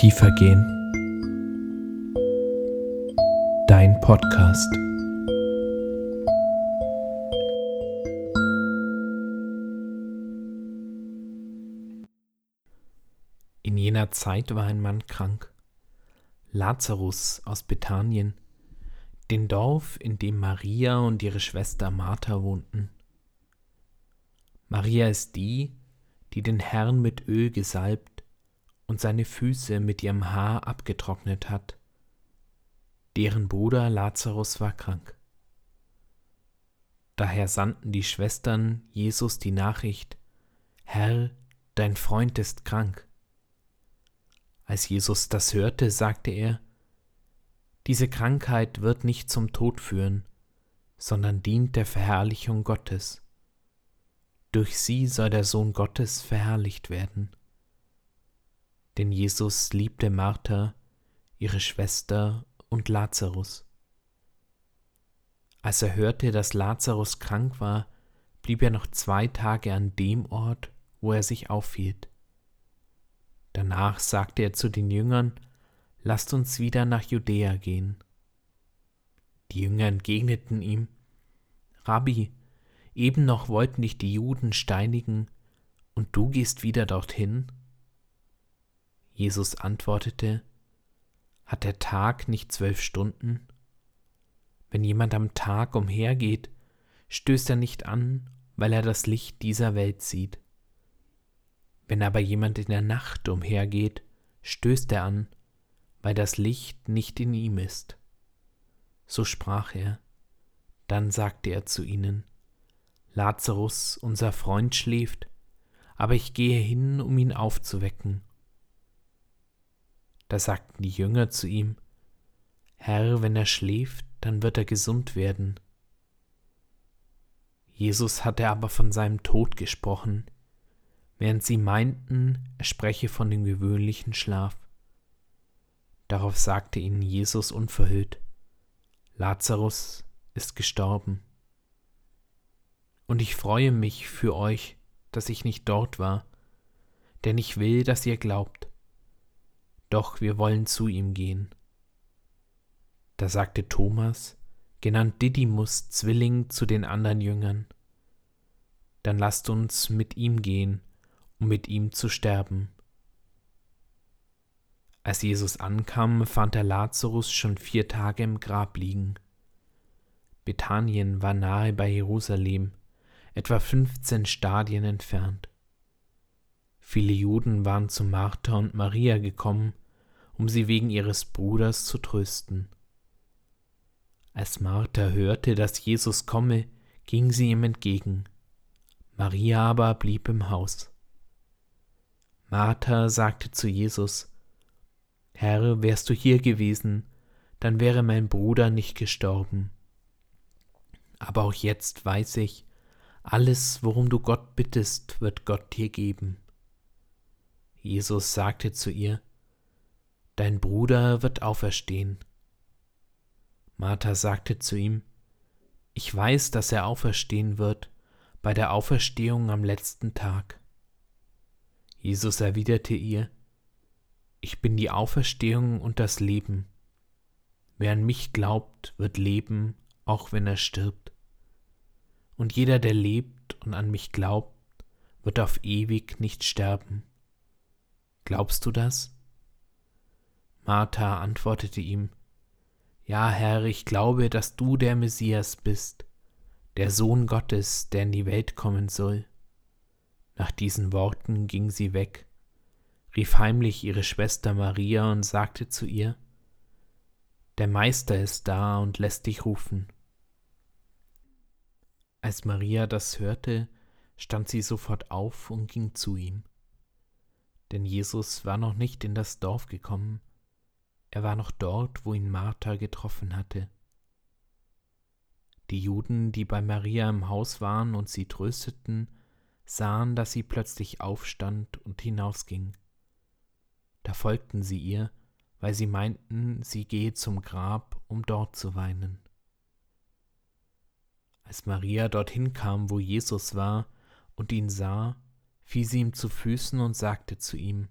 Tiefer gehen. Dein Podcast. In jener Zeit war ein Mann krank, Lazarus aus Bethanien, dem Dorf, in dem Maria und ihre Schwester Martha wohnten. Maria ist die, die den Herrn mit Öl gesalbt und seine Füße mit ihrem Haar abgetrocknet hat. Deren Bruder Lazarus war krank. Daher sandten die Schwestern Jesus die Nachricht, Herr, dein Freund ist krank. Als Jesus das hörte, sagte er, diese Krankheit wird nicht zum Tod führen, sondern dient der Verherrlichung Gottes durch sie soll der Sohn Gottes verherrlicht werden. Denn Jesus liebte Martha, ihre Schwester und Lazarus. Als er hörte, dass Lazarus krank war, blieb er noch zwei Tage an dem Ort, wo er sich aufhielt. Danach sagte er zu den Jüngern, Lasst uns wieder nach Judäa gehen. Die Jünger entgegneten ihm, Rabbi, Eben noch wollten dich die Juden steinigen, und du gehst wieder dorthin? Jesus antwortete, Hat der Tag nicht zwölf Stunden? Wenn jemand am Tag umhergeht, stößt er nicht an, weil er das Licht dieser Welt sieht. Wenn aber jemand in der Nacht umhergeht, stößt er an, weil das Licht nicht in ihm ist. So sprach er. Dann sagte er zu ihnen, Lazarus, unser Freund, schläft, aber ich gehe hin, um ihn aufzuwecken. Da sagten die Jünger zu ihm, Herr, wenn er schläft, dann wird er gesund werden. Jesus hatte aber von seinem Tod gesprochen, während sie meinten, er spreche von dem gewöhnlichen Schlaf. Darauf sagte ihnen Jesus unverhüllt, Lazarus ist gestorben. Und ich freue mich für euch, dass ich nicht dort war, denn ich will, dass ihr glaubt. Doch wir wollen zu ihm gehen. Da sagte Thomas, genannt Didymus Zwilling zu den anderen Jüngern, dann lasst uns mit ihm gehen, um mit ihm zu sterben. Als Jesus ankam, fand er Lazarus schon vier Tage im Grab liegen. Bethanien war nahe bei Jerusalem, etwa 15 Stadien entfernt. Viele Juden waren zu Martha und Maria gekommen, um sie wegen ihres Bruders zu trösten. Als Martha hörte, dass Jesus komme, ging sie ihm entgegen. Maria aber blieb im Haus. Martha sagte zu Jesus, Herr, wärst du hier gewesen, dann wäre mein Bruder nicht gestorben. Aber auch jetzt weiß ich, alles, worum du Gott bittest, wird Gott dir geben. Jesus sagte zu ihr, Dein Bruder wird auferstehen. Martha sagte zu ihm, Ich weiß, dass er auferstehen wird bei der Auferstehung am letzten Tag. Jesus erwiderte ihr, Ich bin die Auferstehung und das Leben. Wer an mich glaubt, wird leben, auch wenn er stirbt und jeder, der lebt und an mich glaubt, wird auf ewig nicht sterben. Glaubst du das? Martha antwortete ihm, Ja, Herr, ich glaube, dass du der Messias bist, der Sohn Gottes, der in die Welt kommen soll. Nach diesen Worten ging sie weg, rief heimlich ihre Schwester Maria und sagte zu ihr, Der Meister ist da und lässt dich rufen. Als Maria das hörte, stand sie sofort auf und ging zu ihm. Denn Jesus war noch nicht in das Dorf gekommen, er war noch dort, wo ihn Martha getroffen hatte. Die Juden, die bei Maria im Haus waren und sie trösteten, sahen, dass sie plötzlich aufstand und hinausging. Da folgten sie ihr, weil sie meinten, sie gehe zum Grab, um dort zu weinen. Als Maria dorthin kam, wo Jesus war und ihn sah, fiel sie ihm zu Füßen und sagte zu ihm,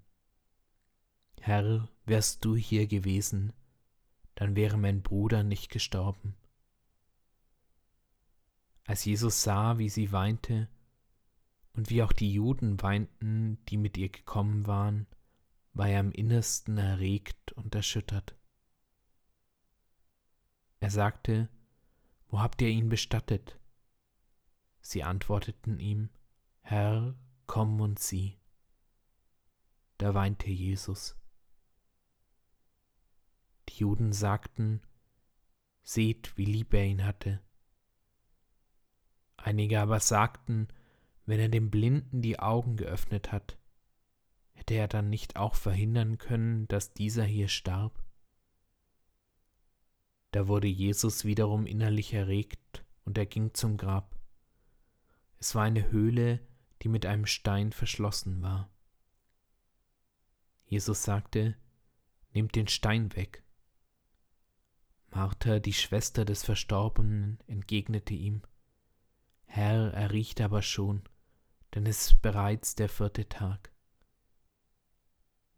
Herr, wärst du hier gewesen, dann wäre mein Bruder nicht gestorben. Als Jesus sah, wie sie weinte und wie auch die Juden weinten, die mit ihr gekommen waren, war er im innersten erregt und erschüttert. Er sagte, Wo habt ihr ihn bestattet? Sie antworteten ihm, Herr, komm und sieh. Da weinte Jesus. Die Juden sagten, Seht, wie lieb er ihn hatte. Einige aber sagten, wenn er dem Blinden die Augen geöffnet hat, hätte er dann nicht auch verhindern können, dass dieser hier starb? Da wurde Jesus wiederum innerlich erregt, und er ging zum Grab. Es war eine Höhle, die mit einem Stein verschlossen war. Jesus sagte, Nehmt den Stein weg. Martha, die Schwester des Verstorbenen, entgegnete ihm, Herr, er riecht aber schon, denn es ist bereits der vierte Tag.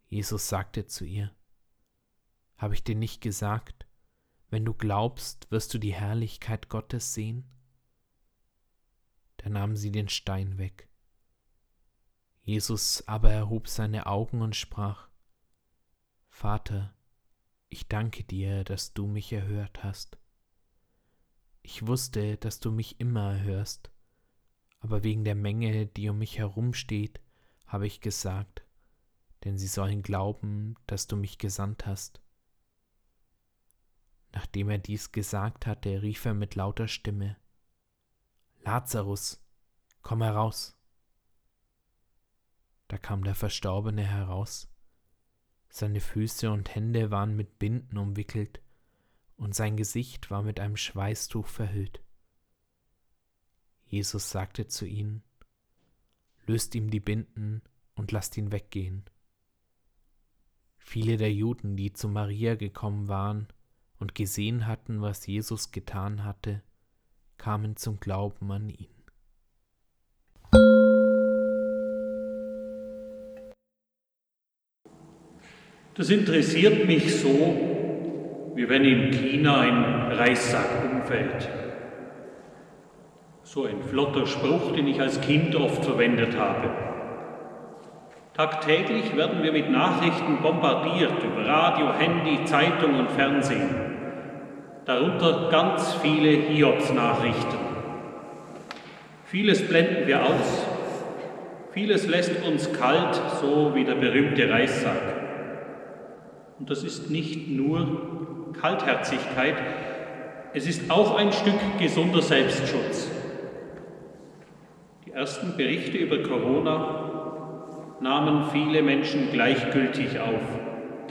Jesus sagte zu ihr, Habe ich dir nicht gesagt, wenn du glaubst, wirst du die Herrlichkeit Gottes sehen? Da nahm sie den Stein weg. Jesus aber erhob seine Augen und sprach, Vater, ich danke dir, dass du mich erhört hast. Ich wusste, dass du mich immer erhörst, aber wegen der Menge, die um mich herum steht, habe ich gesagt, denn sie sollen glauben, dass du mich gesandt hast. Nachdem er dies gesagt hatte, rief er mit lauter Stimme, Lazarus, komm heraus. Da kam der Verstorbene heraus. Seine Füße und Hände waren mit Binden umwickelt, und sein Gesicht war mit einem Schweißtuch verhüllt. Jesus sagte zu ihnen, Löst ihm die Binden und lasst ihn weggehen. Viele der Juden, die zu Maria gekommen waren und gesehen hatten, was Jesus getan hatte, kamen zum Glauben an ihn. Das interessiert mich so, wie wenn in China ein Reissack umfällt. So ein flotter Spruch, den ich als Kind oft verwendet habe. Tagtäglich werden wir mit Nachrichten bombardiert über Radio, Handy, Zeitung und Fernsehen. Darunter ganz viele Hiobs-Nachrichten. Vieles blenden wir aus, vieles lässt uns kalt, so wie der berühmte Reissack. Und das ist nicht nur Kaltherzigkeit, es ist auch ein Stück gesunder Selbstschutz. Die ersten Berichte über Corona nahmen viele Menschen gleichgültig auf.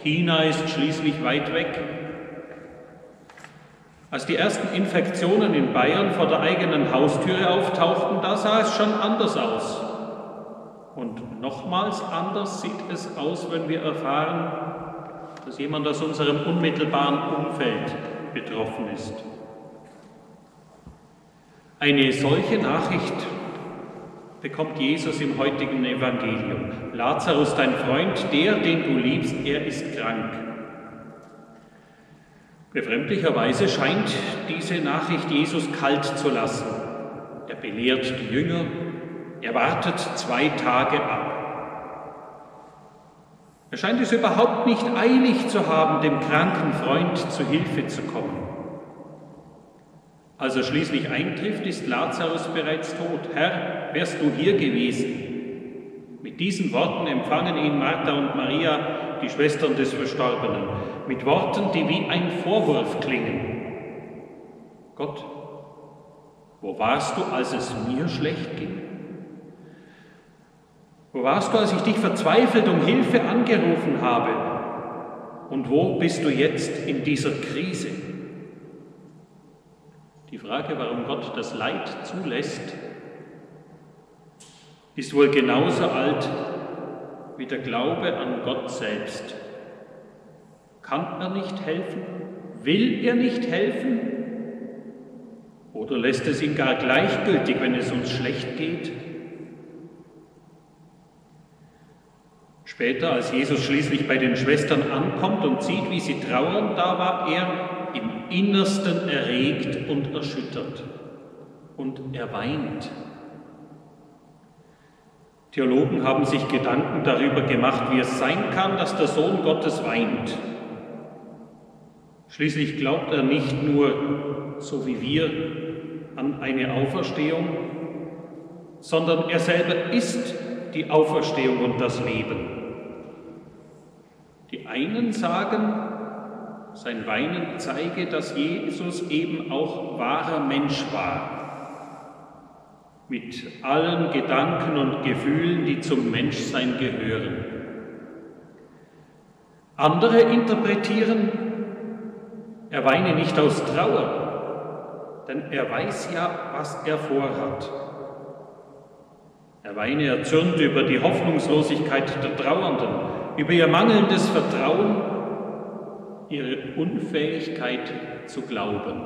China ist schließlich weit weg. Als die ersten Infektionen in Bayern vor der eigenen Haustüre auftauchten, da sah es schon anders aus. Und nochmals anders sieht es aus, wenn wir erfahren, dass jemand aus unserem unmittelbaren Umfeld betroffen ist. Eine solche Nachricht bekommt Jesus im heutigen Evangelium. Lazarus, dein Freund, der, den du liebst, er ist krank. Befremdlicherweise scheint diese Nachricht Jesus kalt zu lassen. Er belehrt die Jünger, er wartet zwei Tage ab. Er scheint es überhaupt nicht eilig zu haben, dem kranken Freund zu Hilfe zu kommen. Als er schließlich eintrifft, ist Lazarus bereits tot. Herr, wärst du hier gewesen? Mit diesen Worten empfangen ihn Martha und Maria, die Schwestern des Verstorbenen, mit Worten, die wie ein Vorwurf klingen. Gott, wo warst du, als es mir schlecht ging? Wo warst du, als ich dich verzweifelt um Hilfe angerufen habe? Und wo bist du jetzt in dieser Krise? Die Frage, warum Gott das Leid zulässt, ist wohl genauso alt wie der Glaube an Gott selbst. Kann er nicht helfen? Will er nicht helfen? Oder lässt es ihn gar gleichgültig, wenn es uns schlecht geht? Später, als Jesus schließlich bei den Schwestern ankommt und sieht, wie sie trauern, da war er im Innersten erregt und erschüttert. Und er weint. Theologen haben sich Gedanken darüber gemacht, wie es sein kann, dass der Sohn Gottes weint. Schließlich glaubt er nicht nur, so wie wir, an eine Auferstehung, sondern er selber ist die Auferstehung und das Leben. Die einen sagen, sein Weinen zeige, dass Jesus eben auch wahrer Mensch war, mit allen Gedanken und Gefühlen, die zum Menschsein gehören. Andere interpretieren, er weine nicht aus Trauer, denn er weiß ja, was er vorhat. Er weine erzürnt über die Hoffnungslosigkeit der Trauernden, über ihr mangelndes Vertrauen, ihre Unfähigkeit zu glauben.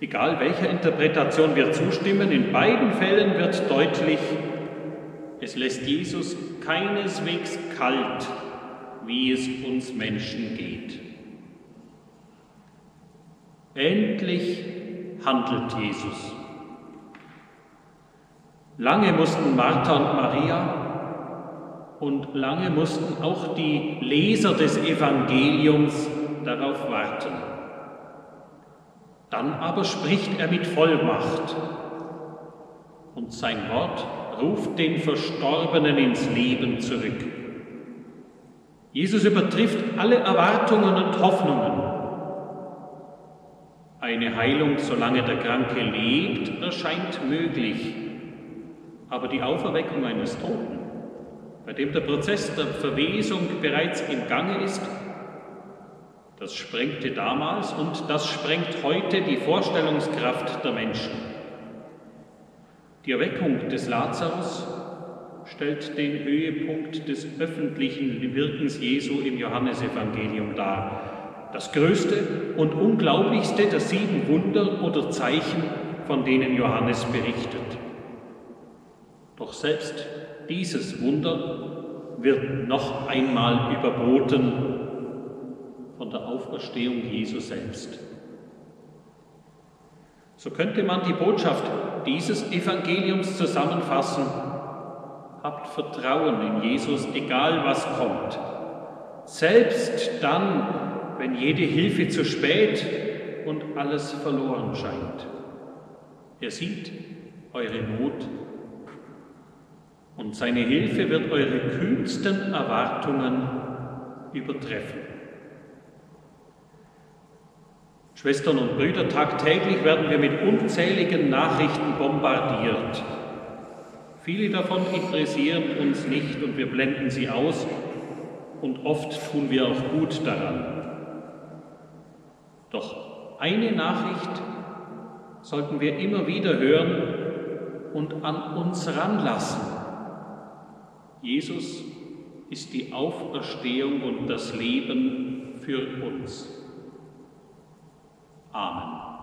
Egal welcher Interpretation wir zustimmen, in beiden Fällen wird deutlich, es lässt Jesus keineswegs kalt, wie es uns Menschen geht. Endlich handelt Jesus. Lange mussten Martha und Maria und lange mussten auch die Leser des Evangeliums darauf warten. Dann aber spricht er mit Vollmacht und sein Wort ruft den Verstorbenen ins Leben zurück. Jesus übertrifft alle Erwartungen und Hoffnungen. Eine Heilung, solange der Kranke lebt, erscheint möglich aber die Auferweckung eines Toten, bei dem der Prozess der Verwesung bereits im Gange ist, das sprengte damals und das sprengt heute die Vorstellungskraft der Menschen. Die Erweckung des Lazarus stellt den Höhepunkt des öffentlichen Wirkens Jesu im Johannesevangelium dar. Das größte und unglaublichste der sieben Wunder oder Zeichen, von denen Johannes berichtet. Doch selbst dieses Wunder wird noch einmal überboten von der Auferstehung Jesu selbst. So könnte man die Botschaft dieses Evangeliums zusammenfassen. Habt Vertrauen in Jesus, egal was kommt. Selbst dann, wenn jede Hilfe zu spät und alles verloren scheint. Er sieht eure Not und seine Hilfe wird eure kühnsten Erwartungen übertreffen. Schwestern und Brüder, tagtäglich werden wir mit unzähligen Nachrichten bombardiert. Viele davon interessieren uns nicht und wir blenden sie aus und oft tun wir auch gut daran. Doch eine Nachricht sollten wir immer wieder hören und an uns ranlassen. Jesus ist die Auferstehung und das Leben für uns. Amen.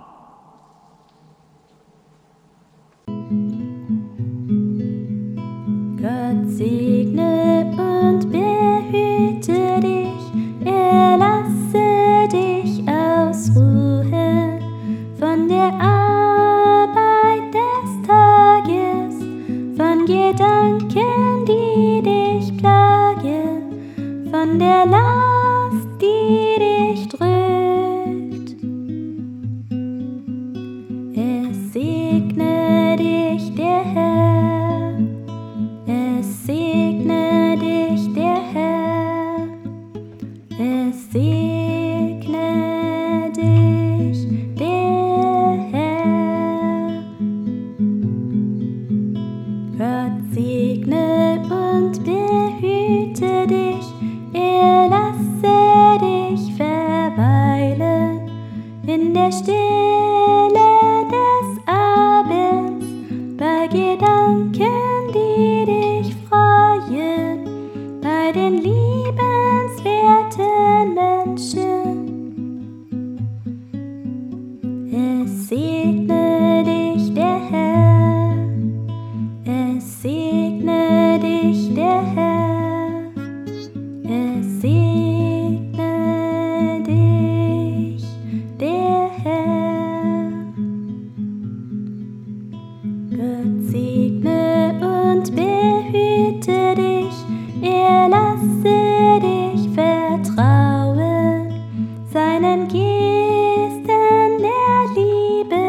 Gesten der Liebe,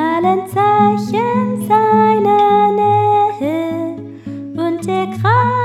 allen Zeichen seiner Nähe und der Kraft.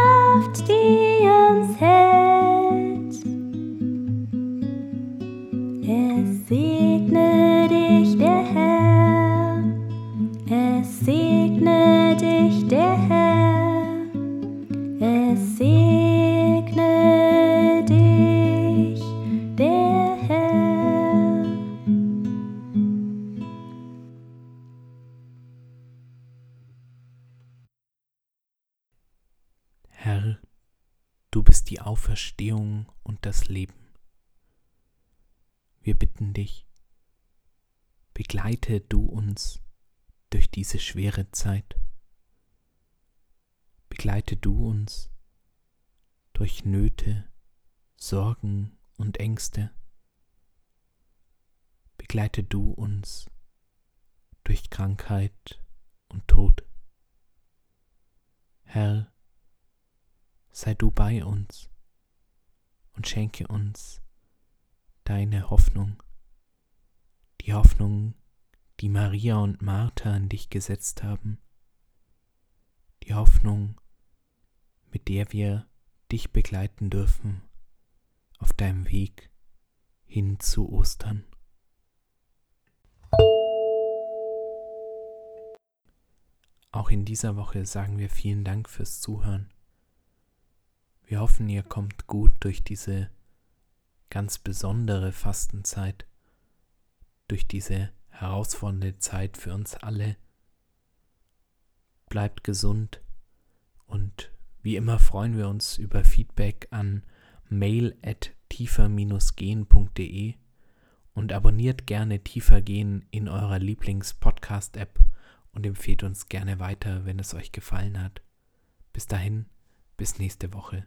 Die Auferstehung und das Leben. Wir bitten dich, begleite du uns durch diese schwere Zeit. Begleite du uns durch Nöte, Sorgen und Ängste. Begleite du uns durch Krankheit und Tod. Herr, sei du bei uns und schenke uns deine Hoffnung, die Hoffnung, die Maria und Martha an dich gesetzt haben, die Hoffnung, mit der wir dich begleiten dürfen auf deinem Weg hin zu Ostern. Auch in dieser Woche sagen wir vielen Dank fürs Zuhören. Wir hoffen, ihr kommt gut durch diese ganz besondere Fastenzeit, durch diese herausfordernde Zeit für uns alle. Bleibt gesund und wie immer freuen wir uns über Feedback an mail at tiefer-gehen.de und abonniert gerne Tiefer gehen in eurer Lieblings-Podcast-App und empfehlt uns gerne weiter, wenn es euch gefallen hat. Bis dahin, bis nächste Woche.